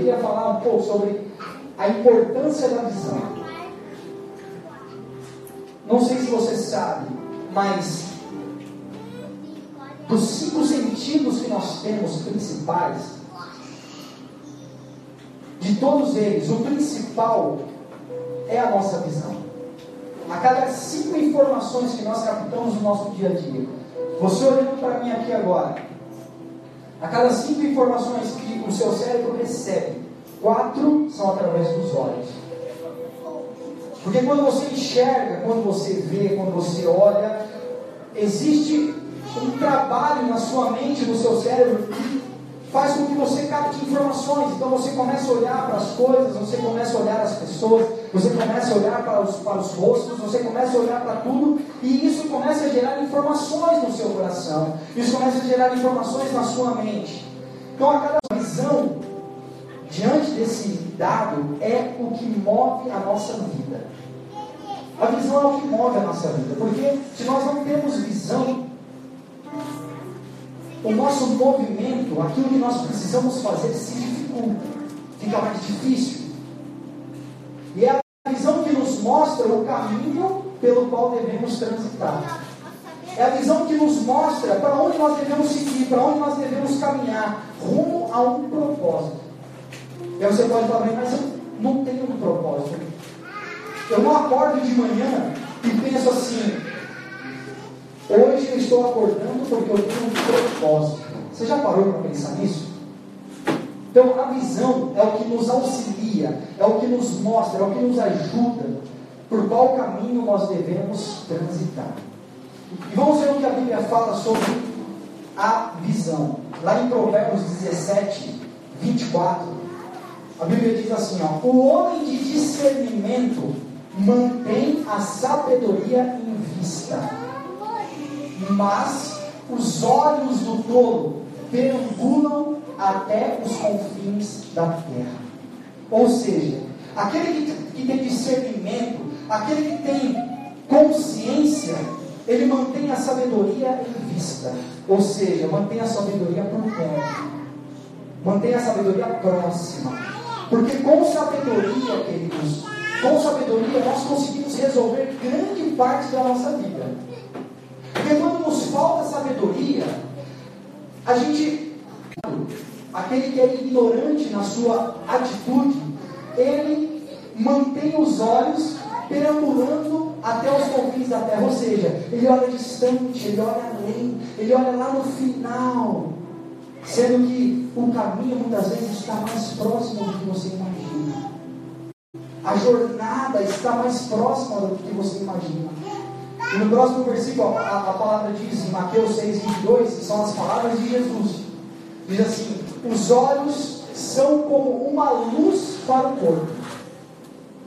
queria falar um pouco sobre a importância da visão. Não sei se você sabe, mas dos cinco sentidos que nós temos principais, de todos eles, o principal é a nossa visão. A cada cinco informações que nós captamos no nosso dia a dia, você olhando para mim aqui agora, a cada cinco informações que o seu cérebro recebe, quatro são através dos olhos. Porque quando você enxerga, quando você vê, quando você olha, existe um trabalho na sua mente, no seu cérebro, faz com que você capte informações. Então você começa a olhar para as coisas, você começa a olhar as pessoas, você começa a olhar para os, para os rostos, você começa a olhar para tudo, e isso começa a gerar informações no seu coração, isso começa a gerar informações na sua mente. Então a cada visão, diante desse dado, é o que move a nossa vida. A visão é o que move a nossa vida, porque se nós não temos visão, o nosso movimento, aquilo que nós precisamos fazer, se dificulta, fica mais difícil. E é a visão que nos mostra o caminho pelo qual devemos transitar. É a visão que nos mostra para onde nós devemos seguir, para onde nós devemos caminhar, rumo a um propósito. E aí você pode falar, mas eu não tenho um propósito. Eu não acordo de manhã e penso assim, Hoje eu estou acordando porque eu tenho um propósito. Você já parou para pensar nisso? Então a visão é o que nos auxilia, é o que nos mostra, é o que nos ajuda por qual caminho nós devemos transitar. E vamos ver o que a Bíblia fala sobre a visão. Lá em Provérbios 17, 24, a Bíblia diz assim: ó, O homem de discernimento mantém a sabedoria em vista mas os olhos do tolo perambulam até os confins da terra. Ou seja, aquele que, que tem discernimento, aquele que tem consciência, ele mantém a sabedoria em vista. Ou seja, mantém a sabedoria por perto. Mantém a sabedoria próxima. Porque com sabedoria, queridos, com sabedoria nós conseguimos resolver grande parte da nossa vida. Porque quando nos falta sabedoria, a gente, aquele que é ignorante na sua atitude, ele mantém os olhos perambulando até os confins da terra, ou seja, ele olha distante, ele olha além, ele olha lá no final, sendo que o caminho muitas vezes está mais próximo do que você imagina. A jornada está mais próxima do que você imagina. E no próximo versículo, a, a palavra diz, em Mateus 6, 22, que são as palavras de Jesus. Diz assim: Os olhos são como uma luz para o corpo.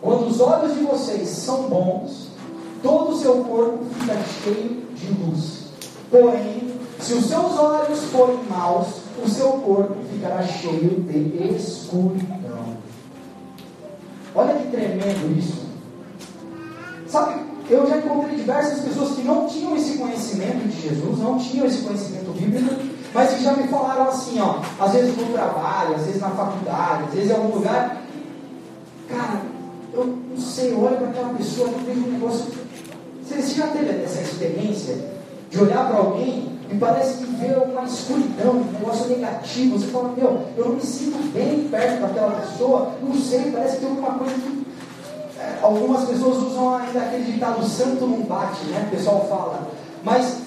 Quando os olhos de vocês são bons, todo o seu corpo fica cheio de luz. Porém, se os seus olhos forem maus, o seu corpo ficará cheio de escuridão. Olha que tremendo isso. Sabe eu já encontrei diversas pessoas que não tinham esse conhecimento de Jesus, não tinham esse conhecimento bíblico, mas que já me falaram assim, ó, às vezes no trabalho, às vezes na faculdade, às vezes em algum lugar, cara, eu não sei, eu olho para aquela pessoa e vejo um negócio. Você, você já teve essa experiência de olhar para alguém e parece que vê uma escuridão, um negócio negativo? Você fala, meu, eu não me sinto bem perto daquela pessoa, não sei, parece que tem alguma coisa que algumas pessoas usam ainda aquele ditado santo não bate, né? O pessoal fala. Mas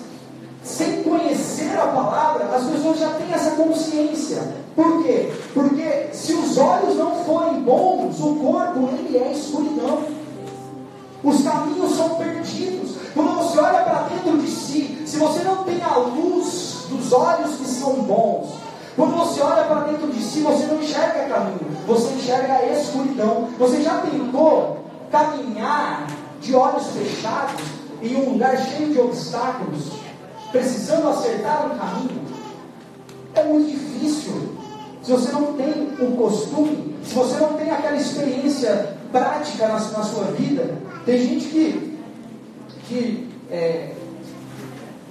sem conhecer a palavra, as pessoas já têm essa consciência. Por quê? Porque se os olhos não forem bons, o corpo ele é escuridão. Os caminhos são perdidos. Quando você olha para dentro de si, se você não tem a luz dos olhos que são bons, quando você olha para dentro de si, você não enxerga caminho, você enxerga a escuridão. Você já tentou caminhar de olhos fechados em um lugar cheio de obstáculos, precisando acertar um caminho, é muito difícil. Se você não tem o costume, se você não tem aquela experiência prática na, na sua vida, tem gente que, que é,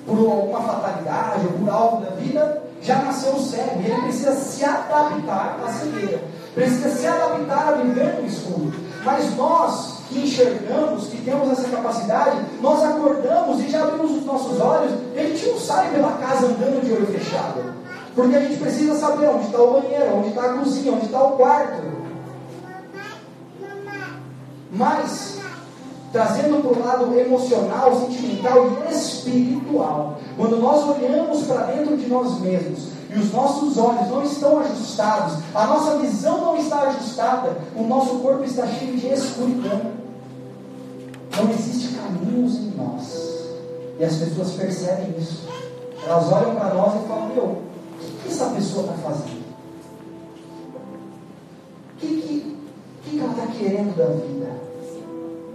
por alguma fatalidade ou por algo da vida, já nasceu cego e ele precisa se adaptar à cegueira. precisa se adaptar a viver no escuro. Mas nós que enxergamos, que temos essa capacidade, nós acordamos e já abrimos os nossos olhos, e a gente não sai pela casa andando de olho fechado. Porque a gente precisa saber onde está o banheiro, onde está a cozinha, onde está o quarto. Mas, trazendo para o lado emocional, sentimental e espiritual, quando nós olhamos para dentro de nós mesmos e os nossos olhos não estão ajustados, a nossa visão não está ajustada, o nosso corpo está cheio de escuridão. Não existe caminhos em nós. E as pessoas percebem isso. Elas olham para nós e falam, meu, o que, essa pessoa está fazendo? O que, que, que, ela está querendo da vida?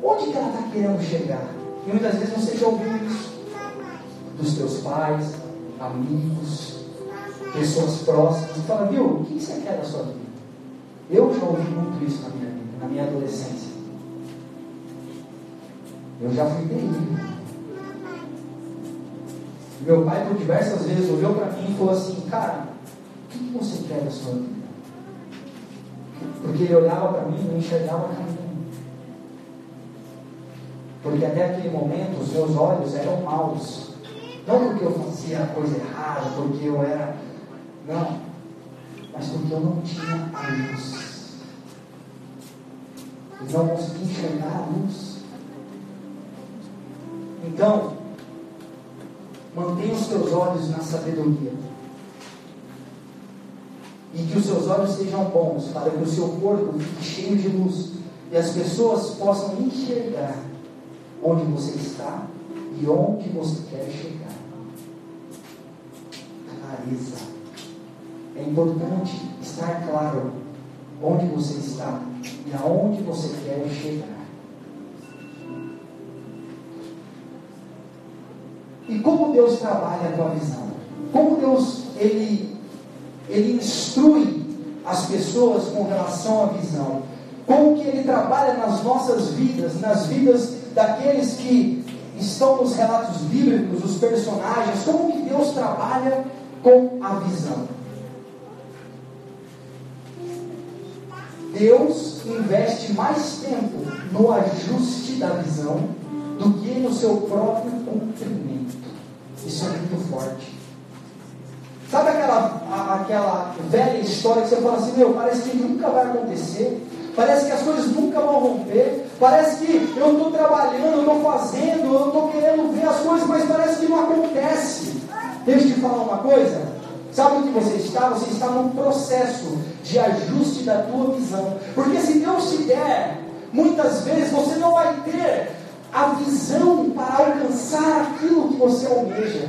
Onde que ela está querendo chegar? E muitas vezes você já ouviu isso. Dos teus pais, amigos, pessoas próximas, e fala, viu, o que você quer da sua vida? Eu já ouvi muito isso na minha vida, na minha adolescência. Eu já fui terrível. Meu pai, por diversas vezes, olhou para mim e falou assim, cara, o que você quer da sua vida? Porque ele olhava para mim e não enxergava caminho. Porque até aquele momento os meus olhos eram maus. Não porque eu fazia a coisa errada, porque eu era não. Mas porque eu não tinha a luz. Eu não conseguia enxergar a luz. Então, mantenha os seus olhos na sabedoria. E que os seus olhos sejam bons, para que o seu corpo fique cheio de luz. E as pessoas possam enxergar onde você está e onde você quer chegar. Clareza. É importante estar claro onde você está e aonde você quer chegar. E como Deus trabalha a visão? Como Deus ele, ele instrui as pessoas com relação à visão? Como que ele trabalha nas nossas vidas, nas vidas daqueles que estão nos relatos bíblicos, os personagens? Como que Deus trabalha com a visão? Deus investe mais tempo no ajuste da visão do que no seu próprio cumprimento. Isso é muito forte. Sabe aquela, aquela velha história que você fala assim, meu, parece que nunca vai acontecer, parece que as coisas nunca vão romper, parece que eu estou trabalhando, eu estou fazendo, eu estou querendo ver as coisas, mas parece que não acontece. Deixa eu te falar uma coisa. Sabe o que você está? Você está num processo de ajuste da tua visão. Porque se Deus te der, muitas vezes você não vai ter a visão para alcançar aquilo que você almeja.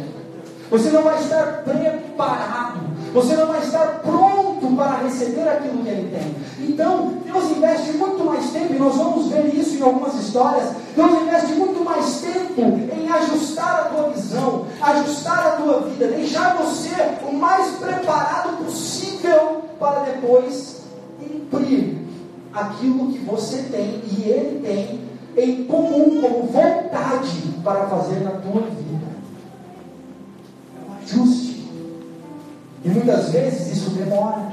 Você não vai estar preparado. Você não vai estar pronto para receber aquilo que Ele tem. Então, Deus investe muito mais tempo, e nós vamos ver isso em algumas histórias. Deus investe muito mais tempo em ajustar a tua visão, ajustar a tua vida, deixar você o mais preparado possível para depois cumprir aquilo que você tem e Ele tem em comum, como vontade para fazer na tua vida. É um ajuste. E muitas vezes isso demora.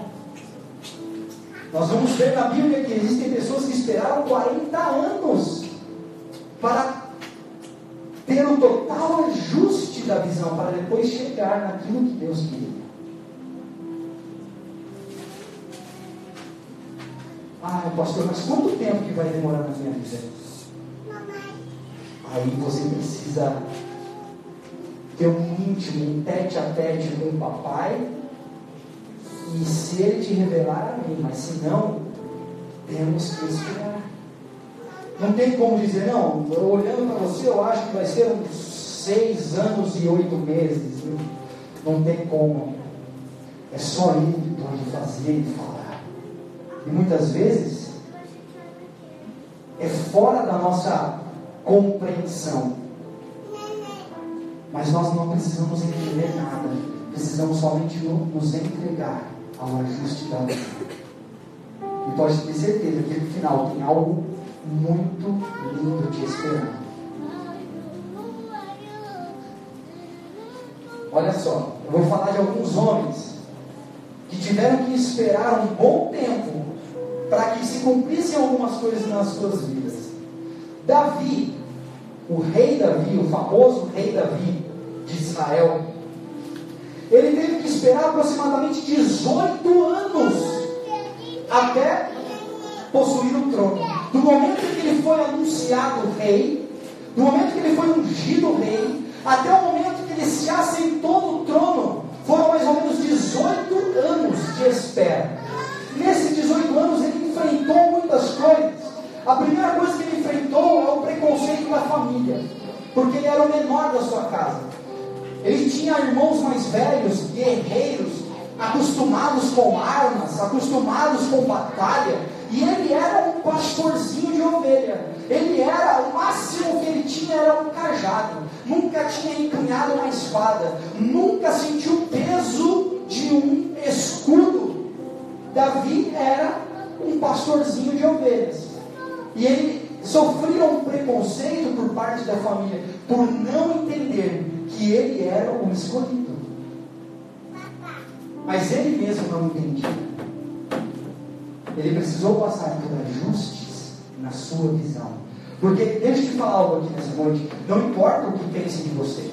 Nós vamos ver na Bíblia que existem pessoas que esperaram 40 anos para ter o total ajuste da visão, para depois chegar naquilo que Deus queria. Ah, pastor, mas quanto tempo que vai demorar na minha vida? Aí você precisa ter um íntimo, um tete a tete com o papai. E se ele te revelar a mim, mas se não, temos que esperar. Não tem como dizer, não, olhando para você, eu acho que vai ser uns seis anos e oito meses. Não tem como. É só ele que pode fazer e falar. E muitas vezes é fora da nossa compreensão. Mas nós não precisamos entender nada. Precisamos somente nos entregar ajuste da vida. E pode ter certeza que no final tem algo muito lindo te esperando. Olha só, eu vou falar de alguns homens que tiveram que esperar um bom tempo para que se cumprissem algumas coisas nas suas vidas. Davi, o rei Davi, o famoso rei Davi de Israel, ele teve que esperar aproximadamente 18 anos até possuir o trono. Do momento que ele foi anunciado rei, do momento que ele foi ungido rei, até o momento que ele se assentou no trono, foram mais ou menos 18 anos de espera. Nesses 18 anos ele enfrentou muitas coisas. A primeira coisa que ele enfrentou é o preconceito da família, porque ele era o menor da sua casa. Ele tinha irmãos mais velhos, guerreiros, acostumados com armas, acostumados com batalha, e ele era um pastorzinho de ovelha. Ele era, o máximo que ele tinha era um cajado. Nunca tinha empunhado uma espada. Nunca sentiu o peso de um escudo. Davi era um pastorzinho de ovelhas. E ele sofria um preconceito por parte da família por não entender que ele era o escolhido. Mas ele mesmo não entendia. Ele precisou passar por ajustes na sua visão. Porque, deixa eu te falar algo aqui nessa noite. Não importa o que pensem de você.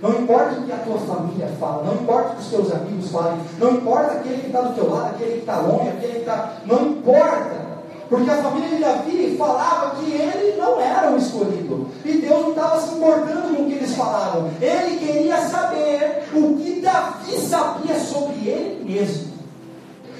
Não importa o que a tua família fala, não importa o que os teus amigos falem, não importa aquele que está do teu lado, aquele que está longe, aquele que está. Não importa. Porque a família de Davi falava que ele não era o escolhido. E Deus não estava se importando com eles falavam. Ele queria saber o que Davi sabia sobre ele mesmo.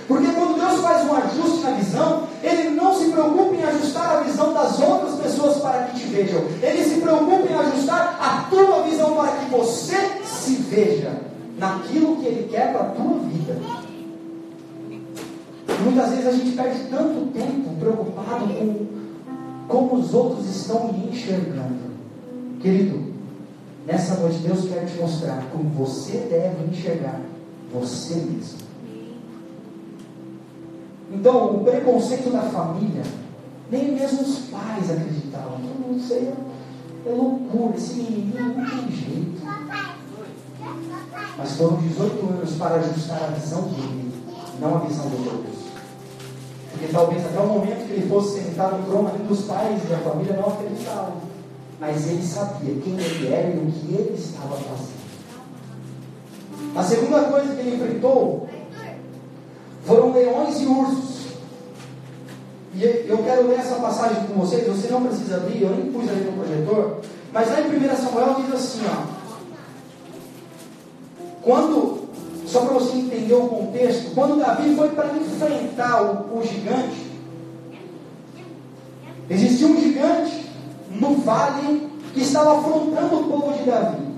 Porque quando Deus faz um ajuste na visão, Ele não se preocupa em ajustar a visão das outras pessoas para que te vejam. Ele se preocupa em ajustar a tua visão para que você se veja naquilo que Ele quer para a tua vida. Muitas vezes a gente perde tanto tempo preocupado com como os outros estão me enxergando. Querido, nessa noite Deus quer te mostrar como você deve enxergar você mesmo. Então, o preconceito da família, nem mesmo os pais acreditavam. Não sei, é loucura, esse menino não tem jeito. Mas foram 18 anos para ajustar a visão dele, não a visão dos outros. Porque talvez até o momento que ele fosse sentado no trono, dos pais e da família não acreditavam. Mas ele sabia quem ele era e o que ele estava fazendo. A segunda coisa que ele enfrentou foram leões e ursos. E eu quero ler essa passagem com vocês, você não precisa abrir, eu nem pus ali no projetor, mas lá em 1 Samuel diz assim, ó. Quando, só para você entender o contexto, quando Davi foi para enfrentar o, o gigante, existia um gigante no vale que estava afrontando o povo de Davi.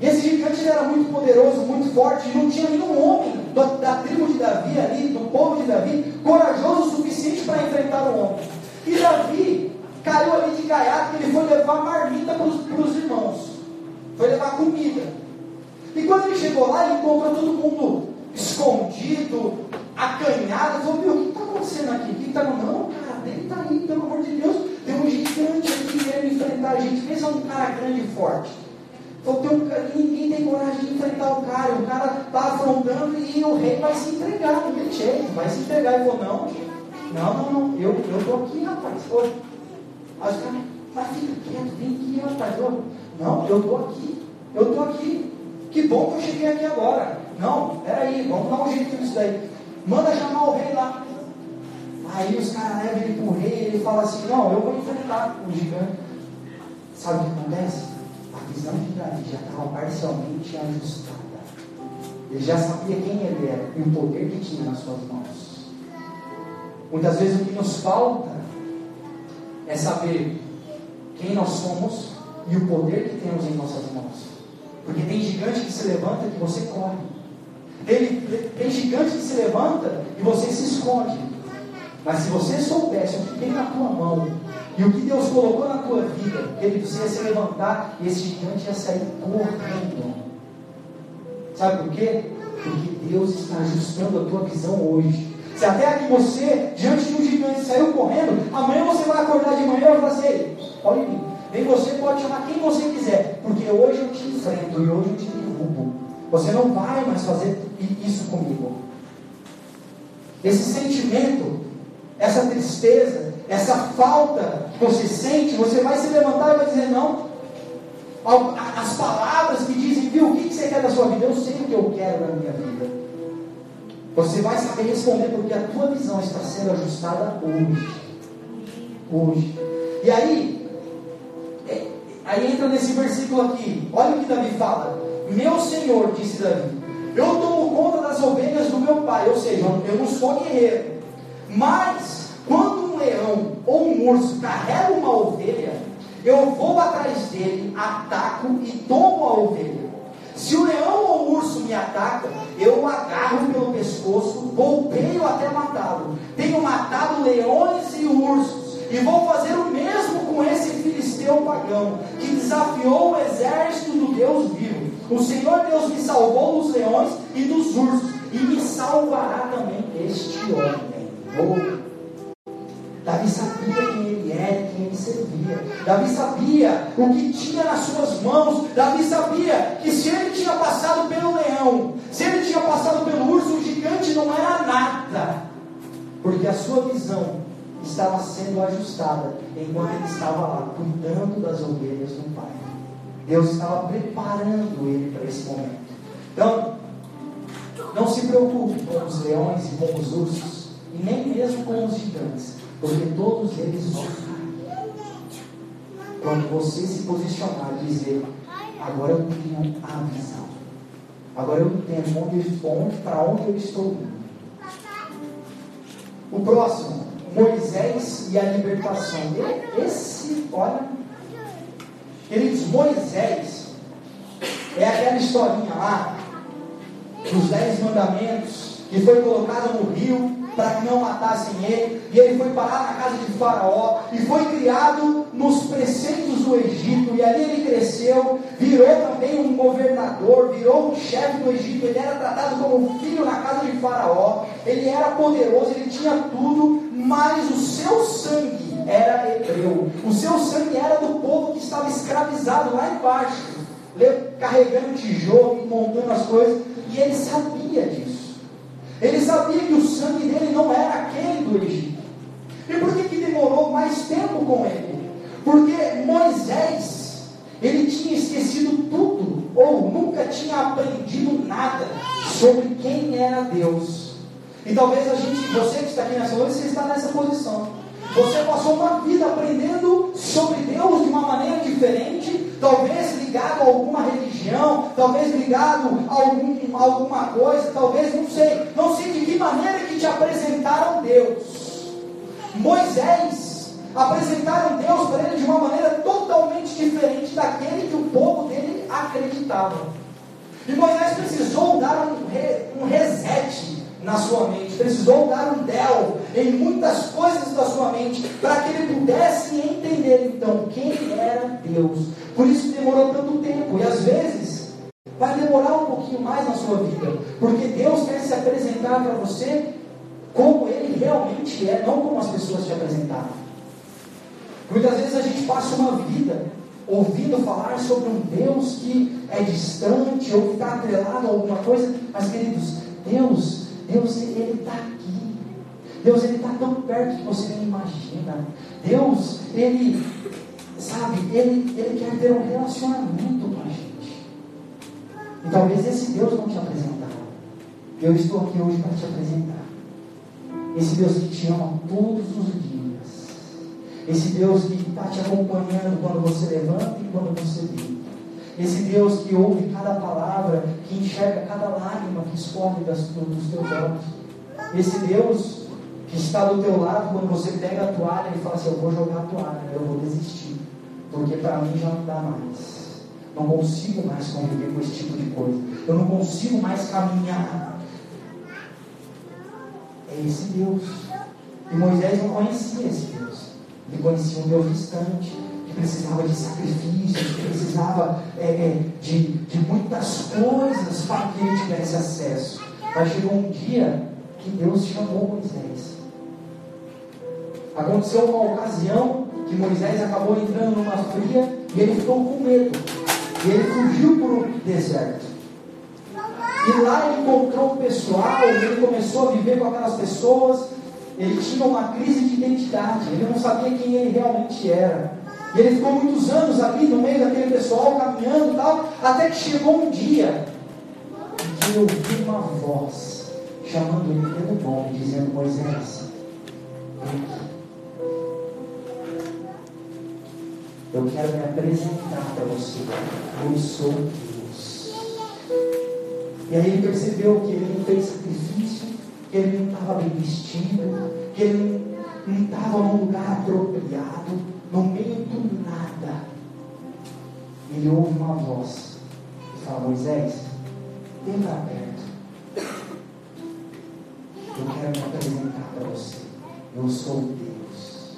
Esse gigante era muito poderoso, muito forte, não tinha nenhum homem da, da tribo de Davi ali, do povo de Davi, corajoso o suficiente para enfrentar o homem. E Davi caiu ali de gaiato, ele foi levar marmita para os irmãos, foi levar comida. E quando ele chegou lá, ele encontrou todo mundo escondido, acanhado, falou, meu, o que está acontecendo aqui? O que está acontecendo? Não, cara, ele está aí, pelo amor de Deus, tem um gigante aqui querendo enfrentar a gente, pensa um cara grande e forte. Um, ninguém tem coragem de enfrentar o cara. O cara está afrontando e o rei vai se entregar, não tem jeito, vai se entregar. Ele falou, não, não, não, não, eu estou aqui, rapaz. Aí os caras, mas fica quieto, vem aqui, rapaz. Eu, não, eu estou aqui, eu estou aqui. Que bom que eu cheguei aqui agora. Não, peraí, vamos dar um jeito nisso daí. Manda chamar o rei lá. Aí os caras levam ele para o rei e ele fala assim, não, eu vou enfrentar o gigante. Sabe o que acontece? a visão de Davi já estava parcialmente ajustada. Ele já sabia quem ele era e o poder que tinha nas suas mãos. Muitas vezes o que nos falta é saber quem nós somos e o poder que temos em nossas mãos. Porque tem gigante que se levanta e você corre. Tem, tem gigante que se levanta e você se esconde. Mas se você soubesse o que tem na tua mão e o que Deus colocou na tua vida, ele precisa se levantar e esse gigante ia sair correndo. Sabe por quê? Porque Deus está ajustando a tua visão hoje. Se até aqui você, diante de um gigante, saiu correndo, amanhã você vai acordar de manhã e vai falar assim, olha em mim. Nem você pode chamar quem você quiser, porque hoje eu te enfrento e hoje eu te derrubo. Você não vai mais fazer isso comigo. esse sentimento, essa tristeza, essa falta que você sente, você vai se levantar e vai dizer: Não. As palavras que dizem, viu, o que você quer da sua vida? Eu sei o que eu quero da minha vida. Você vai saber responder porque a tua visão está sendo ajustada hoje. Hoje. E aí, é, aí entra nesse versículo aqui. Olha o que Davi fala. Meu Senhor, disse Davi, eu tomo conta das ovelhas do meu pai, ou seja, eu não sou guerreiro. Mas, quando um leão ou um urso carrega uma ovelha, eu vou atrás dele, ataco e tomo a ovelha. Se o leão ou o urso me ataca, eu o agarro pelo pescoço, golpeio até matá-lo. Tenho matado leões e ursos e vou fazer o mesmo com esse filisteu pagão, que desafiou o exército do Deus vivo. O Senhor Deus me salvou dos leões e dos ursos, e me salvará também este homem. Oh. Davi sabia quem ele era e quem ele servia. Davi sabia o que tinha nas suas mãos. Davi sabia que se ele tinha passado pelo leão, se ele tinha passado pelo urso, o gigante não era nada. Porque a sua visão estava sendo ajustada enquanto ele estava lá cuidando das ovelhas do Pai. Deus estava preparando ele para esse momento. Então, não se preocupe com os leões e com os ursos, e nem mesmo com os gigantes, porque todos eles cair. Quando você se posicionar e dizer, agora eu tenho a visão, agora eu entendo onde, onde, para onde eu estou indo. O próximo, Moisés e a libertação. Esse, olha, queridos, Moisés é aquela historinha lá dos dez mandamentos que foi colocado no rio para que não matassem ele, e ele foi parar na casa de Faraó, e foi criado nos preceitos do Egito, e ali ele cresceu, virou também um governador, virou um chefe do Egito, ele era tratado como filho na casa de Faraó, ele era poderoso, ele tinha tudo, mas o seu sangue era hebreu, o seu sangue era do povo que estava escravizado lá embaixo, carregando tijolo montando as coisas, e ele sabia disso. Ele sabia que o sangue dele não era aquele do Egito. E por que, que demorou mais tempo com ele? Porque Moisés, ele tinha esquecido tudo, ou nunca tinha aprendido nada sobre quem era Deus. E talvez a gente, você que está aqui nessa noite, você está nessa posição. Você passou uma vida aprendendo sobre Deus de uma maneira diferente, talvez ligado a alguma religião, talvez ligado a, algum, a alguma coisa, talvez, não sei, não sei de que maneira que te apresentaram Deus. Moisés apresentaram Deus para ele de uma maneira totalmente diferente daquele que o povo dele acreditava. E Moisés precisou dar um, re, um reset na sua mente, precisou dar um del em muitas coisas da sua mente para que ele pudesse entender então quem era Deus. Por isso demorou tanto tempo e às vezes vai demorar um pouquinho mais na sua vida, porque Deus quer se apresentar para você como ele realmente é, não como as pessoas te apresentaram. Muitas vezes a gente passa uma vida ouvindo falar sobre um Deus que é distante ou que está atrelado a alguma coisa, mas queridos, Deus Deus, Ele está aqui. Deus, Ele está tão perto que você nem imagina. Deus, Ele, sabe, Ele, Ele quer ter um relacionamento com a gente. E talvez esse Deus não te apresentaram. Eu estou aqui hoje para te apresentar. Esse Deus que te ama todos os dias. Esse Deus que está te acompanhando quando você levanta e quando você deita. Esse Deus que ouve cada palavra, que enxerga cada lágrima que escorre das, dos teus olhos. Esse Deus que está do teu lado quando você pega a toalha e fala assim: Eu vou jogar a toalha, eu vou desistir, porque para mim já não dá mais. Não consigo mais conviver com esse tipo de coisa. Eu não consigo mais caminhar. É esse Deus. E Moisés não conhecia esse Deus. Ele conhecia um Deus distante precisava de sacrifícios, que precisava é, é, de, de muitas coisas para que ele tivesse acesso. Mas chegou um dia que Deus chamou Moisés. Aconteceu uma ocasião que Moisés acabou entrando numa fria e ele ficou com medo. E ele fugiu para o deserto. E lá ele encontrou o pessoal, ele começou a viver com aquelas pessoas. Ele tinha uma crise de identidade, ele não sabia quem ele realmente era. E ele ficou muitos anos ali no meio daquele pessoal, caminhando e tal, até que chegou um dia que eu ouvi uma voz chamando ele pelo nome, dizendo: Moisés, vem aqui. Eu quero me apresentar para você. Eu sou Deus. E aí ele percebeu que ele não fez sacrifício, que ele não estava bem vestido, que ele não estava num lugar apropriado, no meio do nada. Ele ouve uma voz e fala: Moisés, para perto. Eu quero me apresentar para você. Eu sou Deus.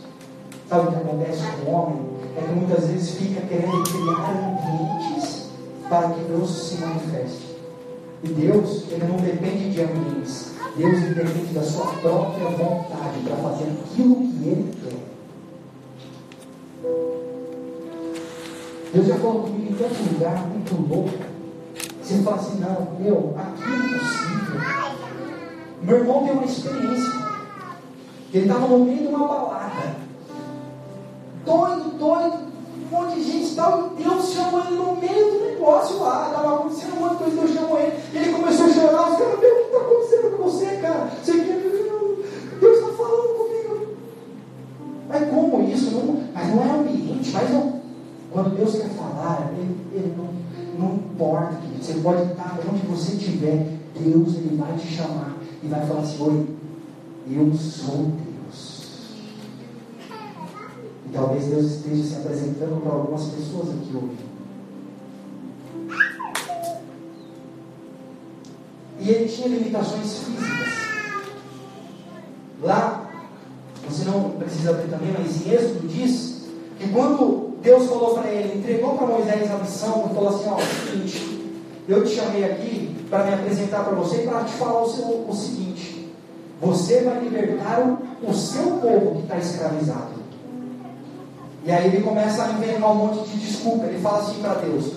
Sabe o que acontece com o homem? É que muitas vezes fica querendo criar ambientes para que Deus se manifeste. E Deus, ele não depende de ambientes. Deus depende da sua própria vontade para fazer aquilo que Ele quer. Deus já falou comigo em tanto lugar, muito louco. Você fala assim, não, meu, aqui é impossível. Meu irmão tem uma experiência. Ele estava no meio de uma balada doido, doido, um monte de gente e tal, e Deus chamou ele no meio do negócio lá, estava acontecendo um monte de coisa, Deus chamou ele, ele começou a chorar, os caras, meu, o que está acontecendo com você, cara? Você quer, Deus está falando comigo. Mas como isso? Não, mas não é ambiente, mas não. Quando Deus quer falar, ele, ele não, não importa, que você pode estar onde você estiver, Deus ele vai te chamar e vai falar assim, oi, eu sou Deus. E talvez Deus esteja se apresentando para algumas pessoas aqui hoje. E ele tinha limitações físicas. Lá, você não precisa abrir também, mas em Êxodo diz que quando Deus falou para ele, entregou para Moisés a missão, e falou assim: Ó, é o seguinte, eu te chamei aqui para me apresentar para você e para te falar o, seu, o seguinte: você vai libertar o seu povo que está escravizado. E aí ele começa a inventar um monte de desculpa. Ele fala assim para Deus: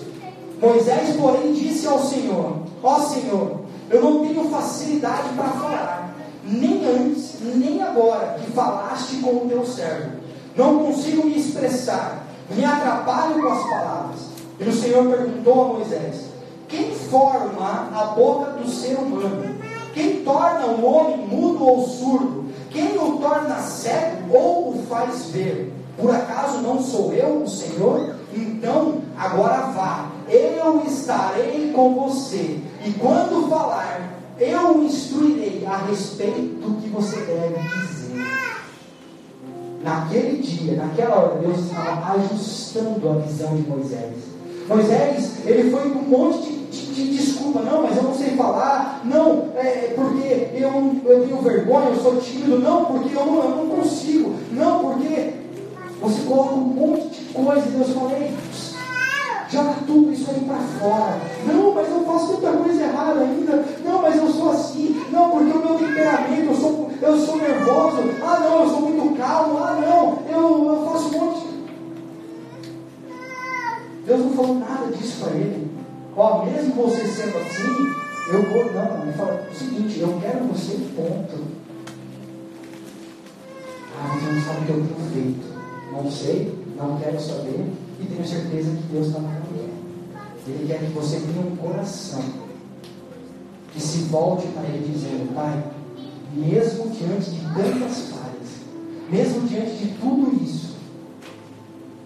Moisés, porém, disse ao Senhor: Ó Senhor, eu não tenho facilidade para falar, nem antes, nem agora que falaste com o teu servo. Não consigo me expressar, me atrapalho com as palavras. E o Senhor perguntou a Moisés: Quem forma a boca do ser humano? Quem torna o homem mudo ou surdo? Quem o torna cego ou o faz ver? Por acaso não sou eu o Senhor? Então, agora vá, eu estarei com você, e quando falar, eu o instruirei a respeito do que você deve dizer. Naquele dia, naquela hora, Deus estava ajustando a visão de Moisés. Moisés, ele foi com um monte de, de, de desculpa, não, mas eu não sei falar, não, é porque eu, eu tenho vergonha, eu sou tímido, não, porque eu eu não consigo, não, porque você coloca um monte de coisa e Deus fala, ei, joga tudo isso aí para fora. Não, mas eu faço muita coisa errada ainda. Não, mas eu sou assim. Não, porque o meu temperamento, eu sou, eu sou nervoso. Ah, não, eu sou muito calmo. Ah, não, eu, eu faço um monte. Deus não falou nada disso para ele. Ó, mesmo você sendo assim, eu vou. Não, ele fala o seguinte: eu quero você, ponto. Sei, não quero saber e tenho certeza que Deus está caminho. Ele quer que você tenha um coração que se volte para Ele dizendo: Pai, mesmo diante de tantas falhas, mesmo diante de tudo isso,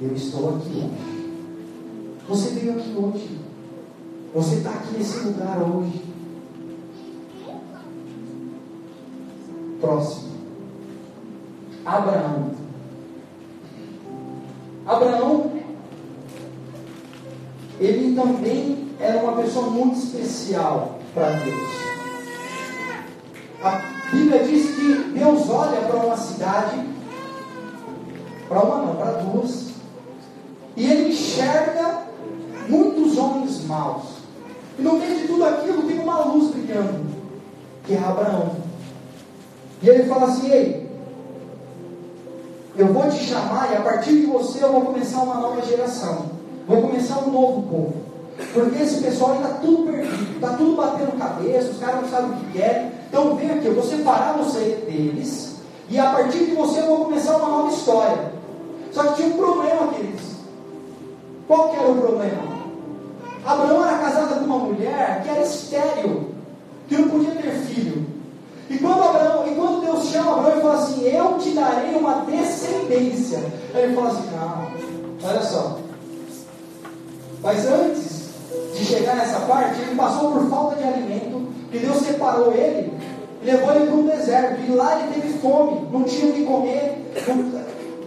eu estou aqui hoje. Você veio aqui hoje. Você está aqui nesse lugar hoje. Próximo. Abraão Abraão, ele também era uma pessoa muito especial para Deus. A Bíblia diz que Deus olha para uma cidade, para uma não, para duas, e ele enxerga muitos homens maus. E no meio de tudo aquilo tem uma luz brilhando, que é Abraão. E ele fala assim: Ei, eu vou te chamar e a partir de você eu vou começar uma nova geração. Vou começar um novo povo. Porque esse pessoal ainda está tudo perdido, está tudo batendo cabeça, os caras não sabem o que querem. Então vem aqui, eu vou separar você deles, e a partir de você eu vou começar uma nova história. Só que tinha um problema, queridos. Qual que era o problema? Abraão era casado com uma mulher que era estéril, que não podia ter filho. E quando, Abraão, e quando Deus chama Abraão fala assim, eu te darei uma descendência. Aí ele fala assim, não, olha só. Mas antes de chegar nessa parte, ele passou por falta de alimento, que Deus separou ele, levou ele para um deserto, e lá ele teve fome, não tinha o que comer.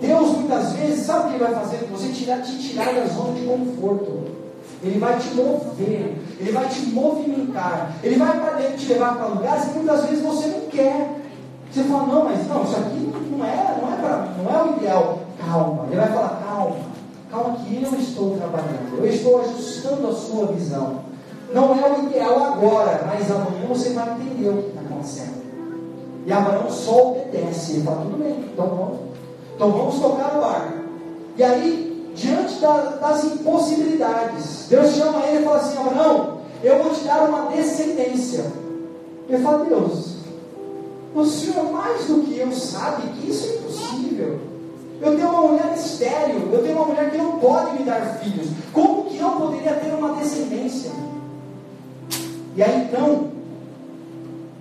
Deus muitas vezes, sabe o que ele vai fazer você? Tirar, te tirar da zona de conforto. Ele vai te mover, ele vai te movimentar, ele vai te levar para lugares que muitas vezes você não quer. Você fala, não, mas não, isso aqui não é, não é mim, não é o ideal. Calma, ele vai falar, calma, calma que eu estou trabalhando, eu estou ajustando a sua visão. Não é o ideal agora, mas amanhã você vai entender o que está acontecendo. E Abraão só obedece, ele fala, tudo bem, então vamos, então vamos tocar o barco. E aí diante da, das impossibilidades. Deus chama ele e fala assim: Abraão, eu vou te dar uma descendência. Ele fala: Deus, o Senhor mais do que eu sabe que isso é impossível. Eu tenho uma mulher estéril, eu tenho uma mulher que não pode me dar filhos. Como que eu poderia ter uma descendência? E aí então,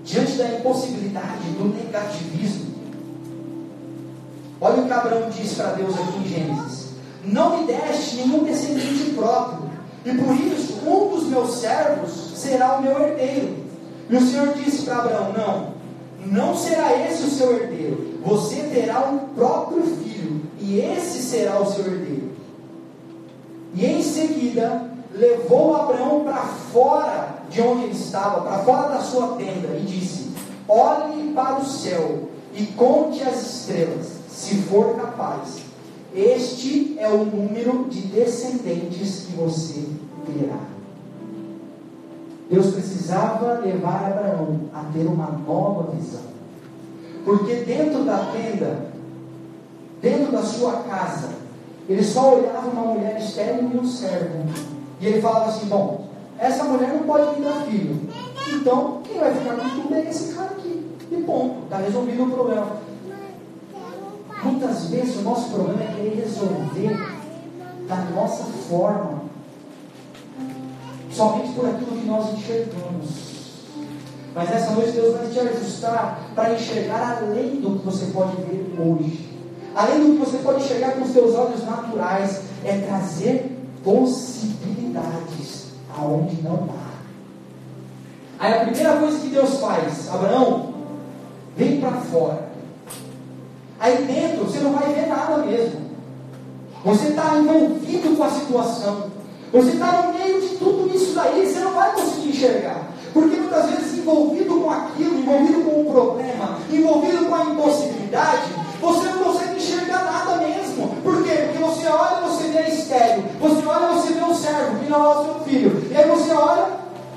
diante da impossibilidade, do negativismo, olha o que Abraão diz para Deus aqui em Gênesis não me deste nenhum descendente próprio, e por isso um dos meus servos será o meu herdeiro. E o Senhor disse para Abraão: Não, não será esse o seu herdeiro, você terá um próprio filho, e esse será o seu herdeiro. E em seguida levou Abraão para fora de onde ele estava, para fora da sua tenda, e disse: Olhe para o céu e conte as estrelas, se for capaz este é o número de descendentes que você terá. Deus precisava levar Abraão a ter uma nova visão. Porque dentro da tenda, dentro da sua casa, ele só olhava uma mulher estéril e um servo. E ele falava assim: Bom, essa mulher não pode me dar filho. Então, quem vai ficar com tudo é esse cara aqui. E ponto, está resolvido o problema. Muitas vezes o nosso problema é querer resolver da nossa forma, somente por aquilo que nós enxergamos. Mas essa noite Deus vai te ajustar para enxergar além do que você pode ver hoje. Além do que você pode enxergar com os seus olhos naturais, é trazer possibilidades aonde não há. Aí a primeira coisa que Deus faz, Abraão, vem para fora. Aí dentro você não vai ver nada mesmo. Você está envolvido com a situação. Você está no meio de tudo isso daí, você não vai conseguir enxergar. Porque muitas vezes envolvido com aquilo, envolvido com o problema, envolvido com a impossibilidade, você não consegue enxergar nada mesmo. Por quê? Porque você olha e você vê estéreo. Você olha e você vê um servo que não é o seu filho. E aí você olha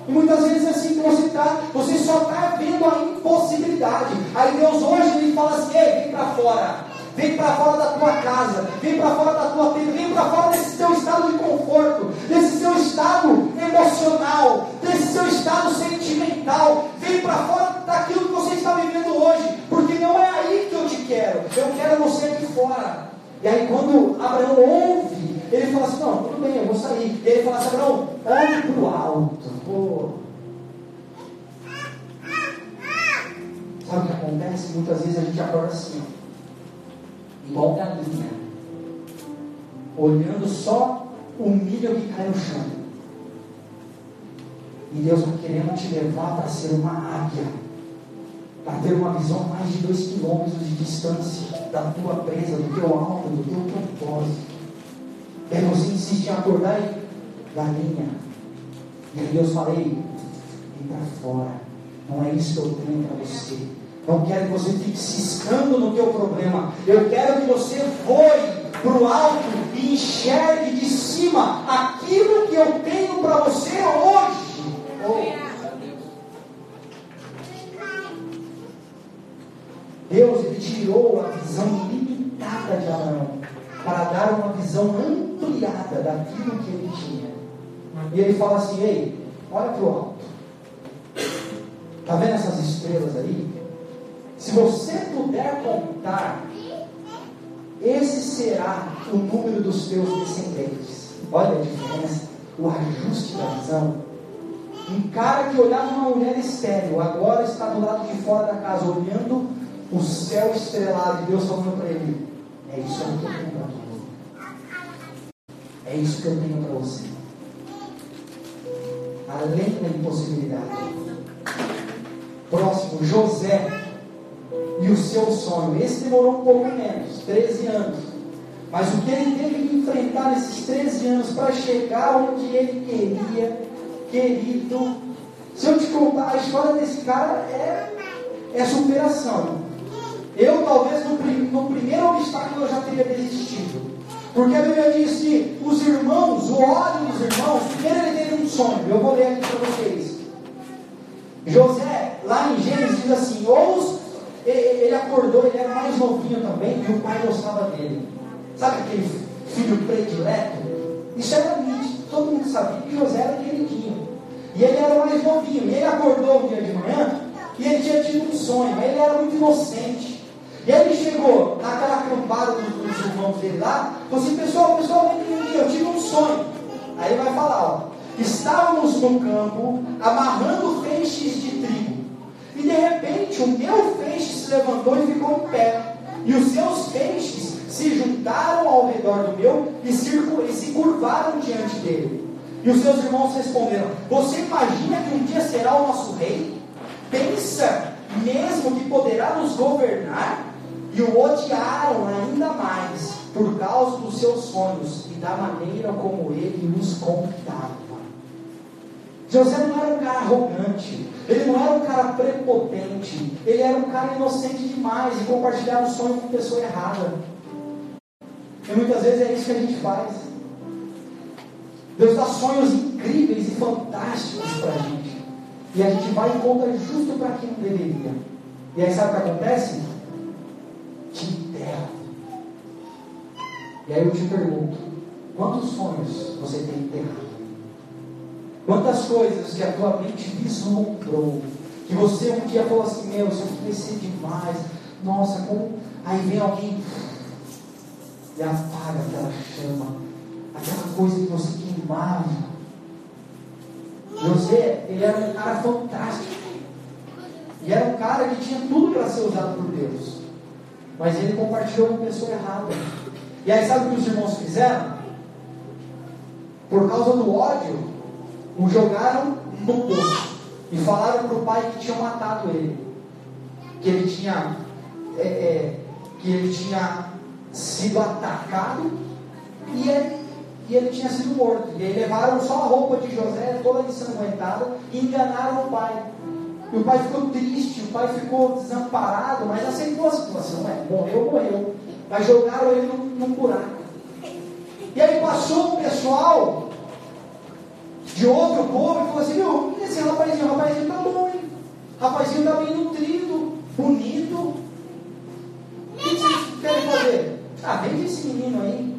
e muitas vezes é assim que você está, você só está vendo a impossibilidade. Aí Deus hoje ele fala assim, ei, vem para fora. Vem para fora da tua casa, vem para fora da tua tenda, vem para fora desse teu estado de conforto, desse seu estado emocional, desse seu estado sentimental. Vem para fora daquilo que você está vivendo hoje, porque não é aí que eu te quero. Eu quero você aqui fora. E aí quando Abraão ouve ele fala assim, não, tudo bem, eu vou sair. E ele fala assim, não, olhe para o alto. Pô. Sabe o que acontece? Muitas vezes a gente acorda assim, igual galinha, olhando só o milho que cai no chão. E Deus está querendo te levar para ser uma águia, para ter uma visão mais de dois quilômetros de distância da tua presa, do teu alvo, do teu propósito. Aí você insiste em acordar e galinha. E aí Deus falei, vem para fora. Não é isso que eu tenho para você. Não quero que você fique ciscando no teu problema. Eu quero que você voe para o alto e enxergue de cima aquilo que eu tenho para você hoje. Oh. Deus ele tirou a visão limitada de Abraão para dar uma visão ampliada daquilo que ele tinha. E ele fala assim: Ei, olha para o alto. Está vendo essas estrelas aí? Se você puder contar, esse será o número dos teus descendentes. Olha a diferença, o ajuste da visão. Um cara que olhava uma mulher estéreo, agora está do lado de fora da casa, olhando o céu estrelado, e Deus falando para ele: É isso que eu tenho para você. É isso que eu tenho para você. Além da impossibilidade. Próximo, José o seu sonho. Esse demorou um pouco menos, 13 anos. Mas o que ele teve que enfrentar nesses 13 anos para chegar onde ele queria, querido. Se eu te contar a história desse cara, é, é superação. Eu, talvez, no, no primeiro obstáculo, eu já teria desistido. Porque a Bíblia diz que os irmãos, o ódio dos irmãos, primeiro ele teve um sonho. Eu vou ler aqui para vocês. José, lá em Gênesis, diz assim: ou ele acordou, ele era mais novinho também, e o pai gostava dele. Sabe aquele filho predileto? Isso era nítido, todo mundo sabia que José era queridinho. E ele era mais novinho, e ele acordou um dia de manhã, e ele tinha tido um sonho, mas ele era muito inocente. E aí ele chegou naquela acampada dos, dos irmãos dele lá, falou assim, pessoal, pessoal, vem aqui, eu tive um sonho. Aí ele vai falar, ó, estávamos no campo, amarrando feixes de trigo. E de repente o meu feixe se levantou e ficou em pé. E os seus feixes se juntaram ao redor do meu e se curvaram diante dele. E os seus irmãos responderam: Você imagina que um dia será o nosso rei? Pensa mesmo que poderá nos governar? E o odiaram ainda mais por causa dos seus sonhos e da maneira como ele os contava. José não era um cara arrogante, ele não era um cara prepotente, ele era um cara inocente demais e compartilhava o sonho com pessoa errada. E muitas vezes é isso que a gente faz. Deus dá sonhos incríveis e fantásticos para a gente. E a gente vai e conta justo para quem não deveria. E aí sabe o que acontece? Te enterra. E aí eu te pergunto: quantos sonhos você tem enterrado? Quantas coisas que a tua mente vislumbrou, que você um dia falou assim, meu, isso aqui vai ser demais, nossa, como. Aí vem alguém e apaga aquela chama, aquela coisa que você queimava. José, ele era um cara fantástico. E era um cara que tinha tudo para ser usado por Deus. Mas ele compartilhou com a pessoa errada. E aí sabe o que os irmãos fizeram? Por causa do ódio, o jogaram no poço e falaram para o pai que tinham matado ele, que ele tinha, é, é, que ele tinha sido atacado e ele, e ele tinha sido morto. E aí levaram só a roupa de José, toda ensanguentada, e enganaram o pai. E o pai ficou triste, o pai ficou desamparado, mas aceitou a situação. É, morreu, morreu. Mas jogaram ele num, buraco. E aí passou um pessoal de outro povo e falou assim: Meu, esse rapazinho, rapazinho tá bom, hein? Rapazinho tá bem nutrido, bonito. O que vocês querem fazer? Ah, vende esse menino aí.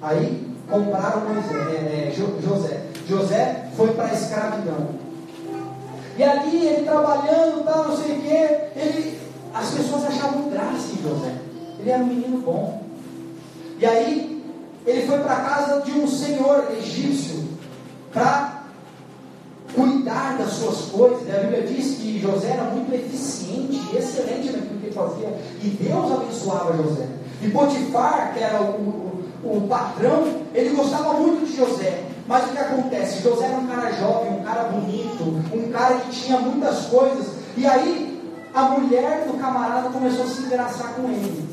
Aí compraram é, é, José. José foi para a escravidão. E ali ele trabalhando, tal, não sei o quê, ele, as pessoas achavam graça em José. Ele era um menino bom. E aí ele foi para a casa de um senhor egípcio para cuidar das suas coisas. A Bíblia diz que José era muito eficiente e excelente naquilo que ele fazia. E Deus abençoava José. E Potifar, que era o, o, o patrão, ele gostava muito de José. Mas o que acontece? José era um cara jovem, um cara bonito, um cara que tinha muitas coisas. E aí a mulher do camarada começou a se engraçar com ele.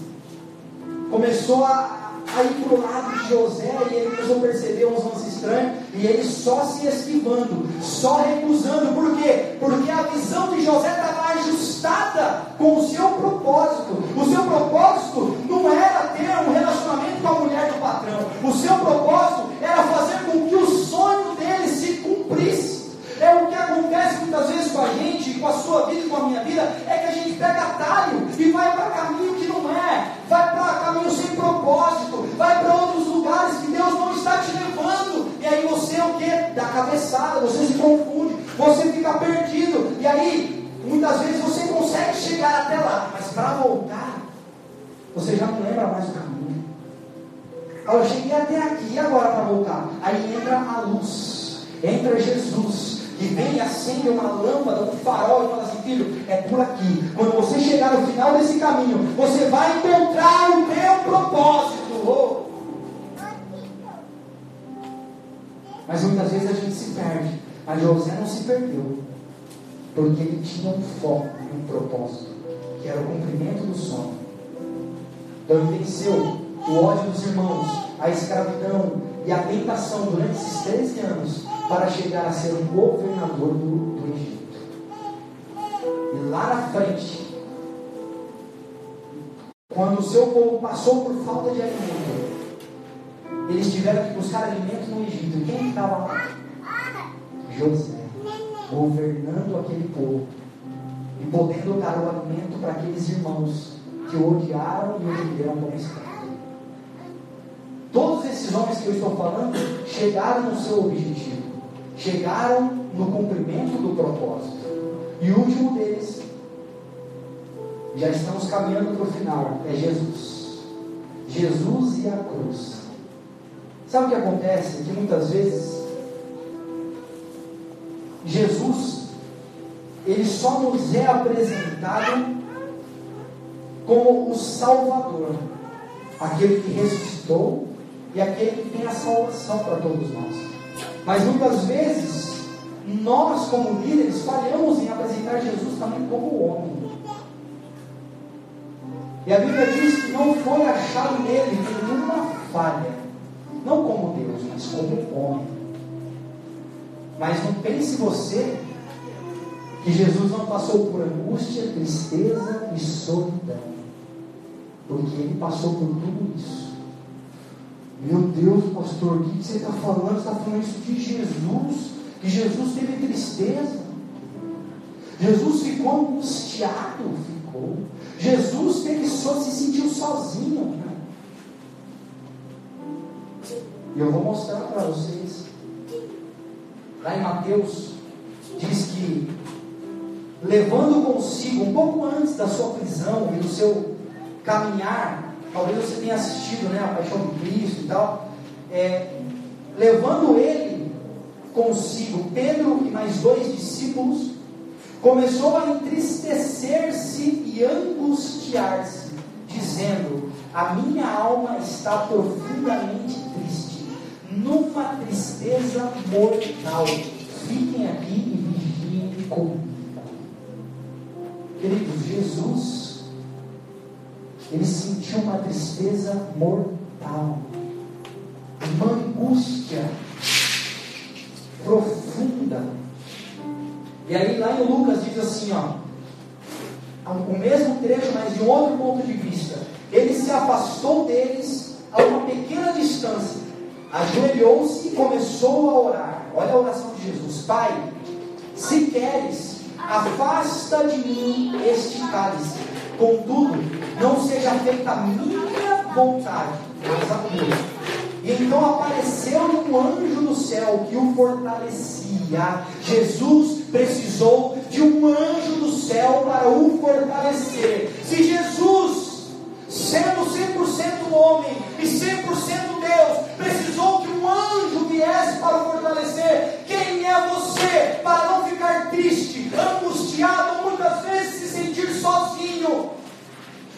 Começou a, aí para o lado de José e ele começou a perceber uns lances estranhos e ele só se esquivando, só recusando. Por quê? Porque a visão de José estava ajustada com. O seu propósito propósito, que era o cumprimento do sonho. Então ele venceu o ódio dos irmãos, a escravidão e a tentação durante esses 13 anos para chegar a ser um governador do, do Egito. E lá na frente, quando o seu povo passou por falta de alimento, eles tiveram que buscar alimento no Egito. Quem estava lá? José, governando aquele povo e podendo dar o alimento para aqueles irmãos que o odiaram e o venderam como escravo. Todos esses homens que eu estou falando chegaram no seu objetivo, chegaram no cumprimento do propósito. E o último deles, já estamos caminhando para o final, é Jesus. Jesus e a cruz. Sabe o que acontece? Que muitas vezes Jesus ele só nos é apresentado como o Salvador, aquele que ressuscitou e aquele que tem a salvação para todos nós. Mas muitas vezes nós, como líderes, falhamos em apresentar Jesus também como homem. E a Bíblia diz que não foi achado nele nenhuma falha. Não como Deus, mas como homem. Mas não pense você que Jesus não passou por angústia, tristeza e solidão. Porque ele passou por tudo isso. Meu Deus, pastor, o que você está falando? Você está falando isso de Jesus. Que Jesus teve tristeza. Jesus ficou angustiado, ficou. Jesus teve só se sentiu sozinho. E eu vou mostrar para vocês. Lá em Mateus, diz que, levando consigo, um pouco antes da sua prisão e do seu caminhar, talvez você tenha assistido né, a Paixão de Cristo e tal, é, levando ele consigo, Pedro e mais dois discípulos, começou a entristecer-se e angustiar-se, dizendo: A minha alma está profundamente numa tristeza mortal. Fiquem aqui e vigiem comigo. Queridos, Jesus, ele sentiu uma tristeza mortal, uma angústia profunda. E aí lá em Lucas diz assim, ó, o mesmo trecho, mas de um outro ponto de vista. Ele se afastou deles a uma pequena distância ajoelhou-se e começou a orar. Olha a oração de Jesus: Pai, se queres, afasta de mim este cálice. Contudo, não seja feita a minha vontade, mas a tua. E então apareceu um anjo do céu que o fortalecia. Jesus precisou de um anjo do céu para o fortalecer. Se Jesus, sendo 100% homem e 100% Deus, precisou que um anjo viesse para o fortalecer. Quem é você para não ficar triste, angustiado, ou muitas vezes se sentir sozinho?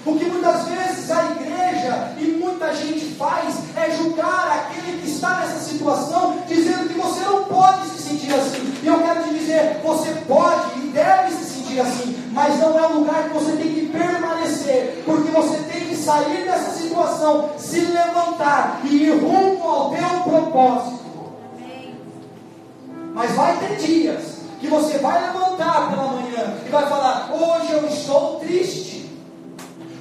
O que muitas vezes a igreja e muita gente faz é julgar aquele que está nessa situação, dizendo que você não pode se sentir assim. E eu quero te dizer, você pode e deve se sentir assim, mas não é o lugar que você tem que permanecer, porque você tem que sair dessa situação, se levantar e ir rumo ao teu propósito. Mas vai ter dias que você vai levantar pela manhã e vai falar: hoje eu estou triste.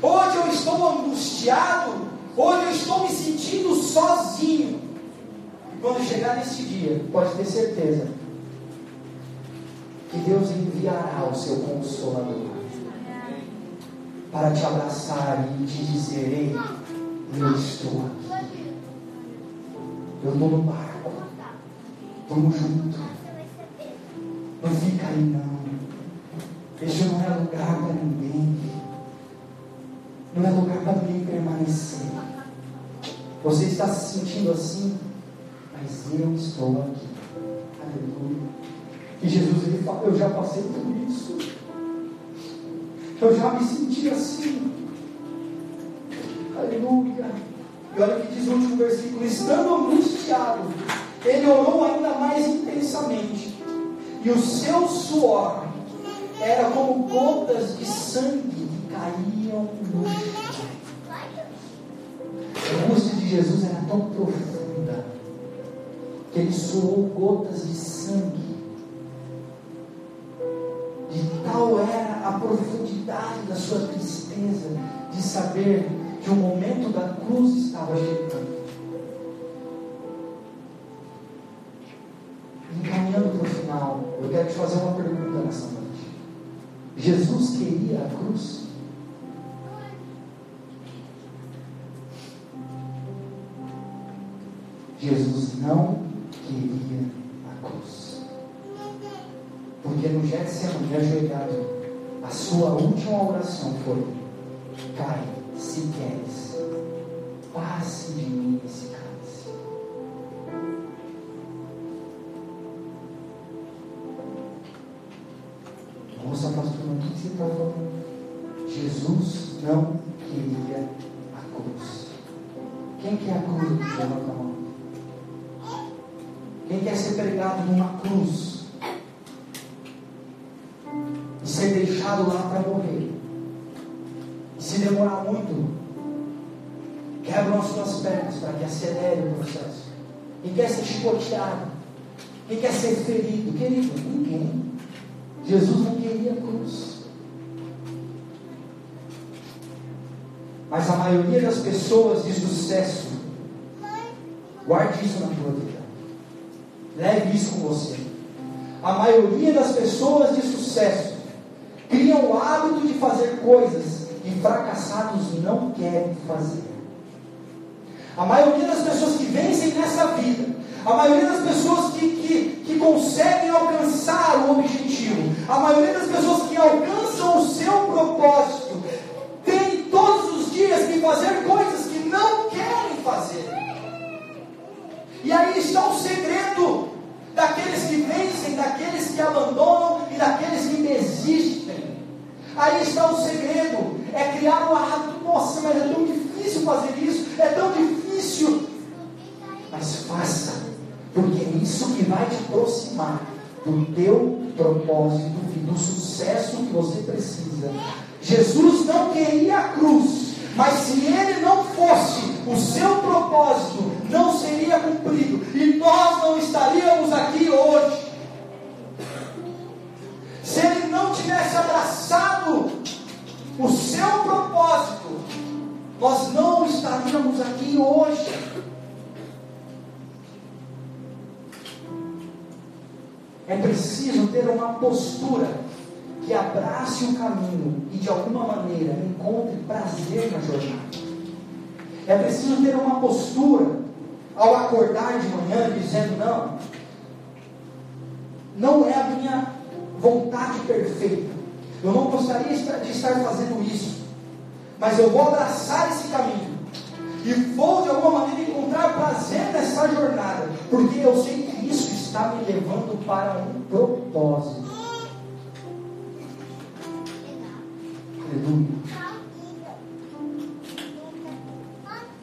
Hoje eu estou angustiado. Hoje eu estou me sentindo sozinho. E quando chegar nesse dia, pode ter certeza que Deus enviará o seu consolador para te abraçar e te dizer: Ei, eu estou aqui. Eu estou no barco. Vamos junto. Não fica aí não. Este não é lugar para ninguém. Não é lugar para ninguém permanecer. Você está se sentindo assim, mas eu estou aqui. Aleluia. E Jesus ele fala, eu já passei por isso. Eu já me senti assim. Aleluia. E olha o que diz o último versículo: estando angustiado, ele orou ainda mais intensamente, e o seu suor era como gotas de sangue que caíam no chão. A angústia de Jesus era tão profunda que ele suou gotas de sangue. De tal era a profundidade da sua tristeza de saber que o momento da cruz estava chegando. Fazer uma pergunta nessa noite. Jesus queria a cruz? Jesus não queria a cruz. Porque no Getsemane, ajoelhado, a sua última oração foi: Pai, se queres, passe de mim esse cálice. Pastor, o que você está falando? Jesus não queria a cruz. Quem quer a cruz? Levanta a mão. Quem quer ser pregado numa cruz e ser deixado lá para morrer? E se demorar muito, quebram as suas pernas para que acelere o processo. Quem quer ser chicoteado? Quem quer ser ferido? Querido, ninguém. Jesus não queria cruz. Mas a maioria das pessoas de sucesso, guarde isso na tua vida. Leve isso com você. A maioria das pessoas de sucesso criam o hábito de fazer coisas que fracassados não querem fazer. A maioria das pessoas que vencem nessa vida, a maioria das pessoas que, que, que conseguem alcançar o objetivo, a maioria das pessoas que alcançam o seu propósito, tem todos os dias que fazer coisas que não querem fazer. E aí está o segredo daqueles que vencem, daqueles que abandonam e daqueles que desistem. Aí está o segredo: é criar hábito. Nossa, mas é tão difícil fazer isso, é tão difícil. Mas faça, porque é isso que vai te aproximar do teu propósito e do sucesso que você precisa. Jesus não queria a cruz, mas se ele não fosse, o seu propósito não seria cumprido e nós não estaríamos aqui hoje. Se ele não tivesse abraçado o seu propósito, nós não estaríamos aqui hoje. É preciso ter uma postura que abrace o caminho e de alguma maneira encontre prazer na jornada. É preciso ter uma postura ao acordar de manhã dizendo: não, não é a minha vontade perfeita. Eu não gostaria de estar fazendo isso, mas eu vou abraçar esse caminho e vou de alguma maneira encontrar prazer nessa jornada, porque eu sei que isso está me levando para um propósito. Aleluia.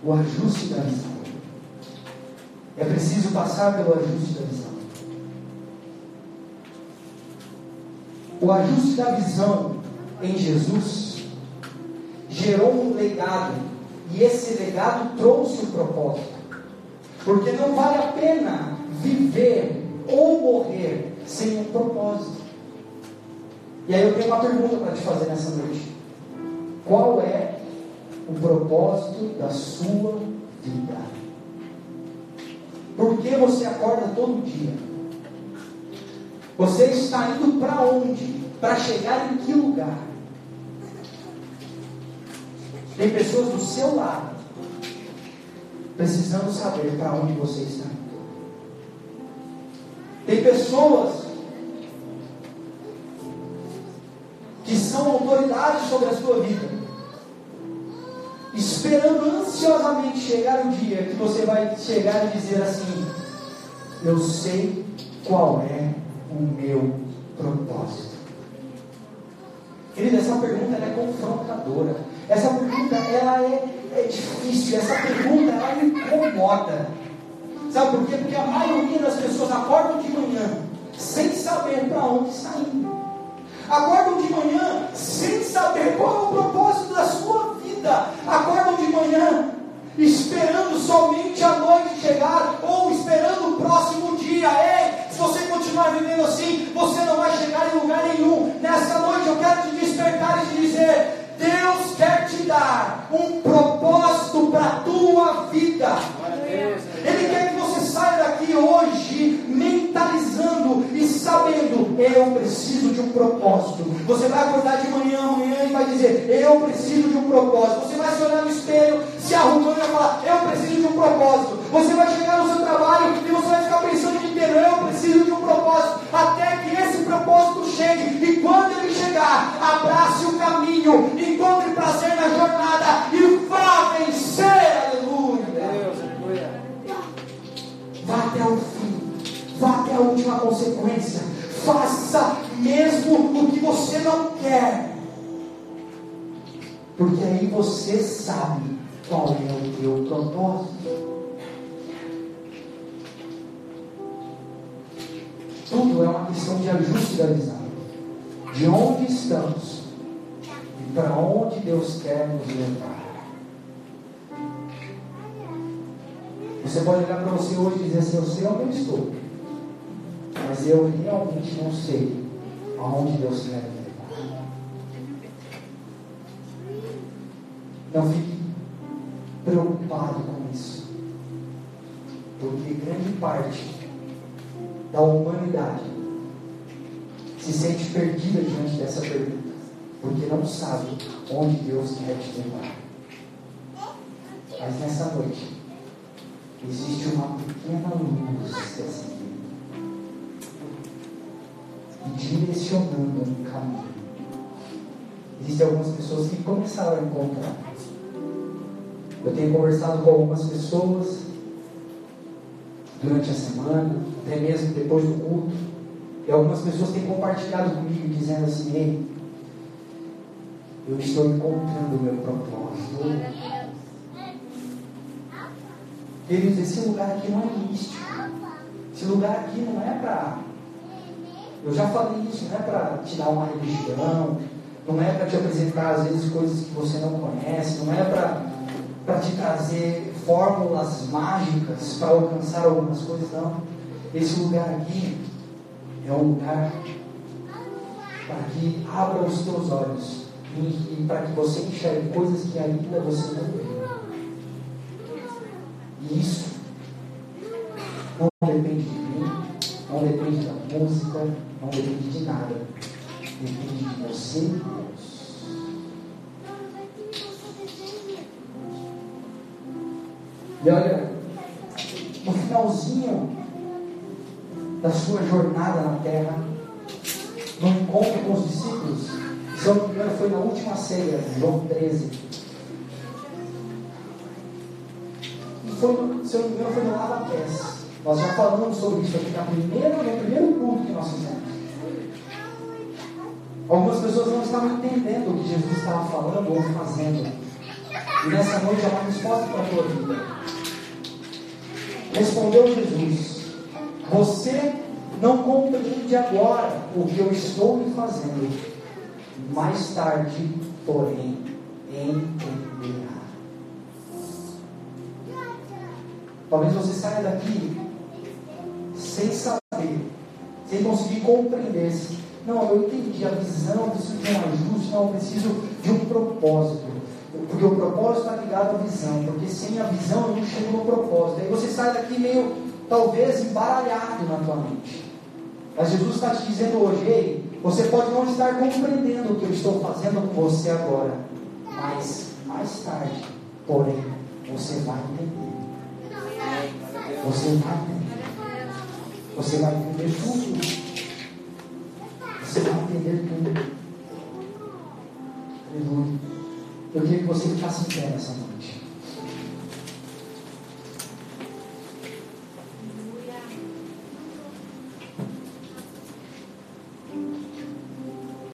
O ajuste da visão. É preciso passar pelo ajuste da visão. O ajuste da visão em Jesus gerou um legado. E esse legado trouxe um propósito. Porque não vale a pena viver ou morrer sem um propósito. E aí eu tenho uma pergunta para te fazer nessa noite. Qual é o propósito da sua vida? Por que você acorda todo dia? Você está indo para onde? Para chegar em que lugar? Tem pessoas do seu lado precisando saber para onde você está indo. Tem pessoas são autoridades sobre a sua vida, esperando ansiosamente chegar o dia que você vai chegar e dizer assim: Eu sei qual é o meu propósito. Querida, essa pergunta é confrontadora. Essa pergunta ela é, é difícil. Essa pergunta ela me incomoda. Sabe por quê? Porque a maioria das pessoas acordam de manhã sem saber para onde está indo. Acordam de manhã sem saber qual é o propósito porque grande parte da humanidade se sente perdida diante dessa pergunta, porque não sabe onde Deus quer te levar. Mas nessa noite, existe uma pequena luz dessa e direcionando um caminho. Existem algumas pessoas que começaram a encontrar. Eu tenho conversado com algumas pessoas durante a semana, até mesmo depois do culto, e algumas pessoas têm compartilhado comigo dizendo assim: Ei, eu estou encontrando o meu propósito. Queridos, esse lugar aqui não é místico. Esse lugar aqui não é para. Eu já falei isso, não é para te dar uma religião, não é para te apresentar às vezes coisas que você não conhece, não é para te trazer fórmulas mágicas para alcançar algumas coisas, não. Esse lugar aqui é um lugar para que abra os teus olhos e, para que você enxergue coisas que ainda você não vê. E isso não depende de mim, não depende da música, não depende de nada. Depende de você e olha, no finalzinho da sua jornada na terra, no encontro com os discípulos, se eu não me engano, foi na última ceia, João 13. E foi, se eu não me engano, foi no Lava-Pés. Nós já falamos sobre isso aqui na primeira, no primeiro culto que nós fizemos. Algumas pessoas não estavam entendendo o que Jesus estava falando ou fazendo. E nessa noite é uma resposta para a tua vida. Respondeu Jesus: Você não compreende agora o que eu estou lhe fazendo. Mais tarde, porém, entenderá. Talvez você saia daqui sem saber, sem conseguir compreender. Não, eu entendi a visão, preciso de um ajuste, não, eu preciso de um propósito. Porque o propósito está ligado à visão, porque sem a visão eu não chego no propósito. Aí você sai daqui meio, talvez, embaralhado na tua mente. Mas Jesus está te dizendo hoje, ei, você pode não estar compreendendo o que eu estou fazendo com você agora, mas mais tarde, porém, você vai entender. Você vai entender. Você vai entender tudo. Você vai entender tudo. Aleluia. Eu queria que você ficasse em pé nessa noite.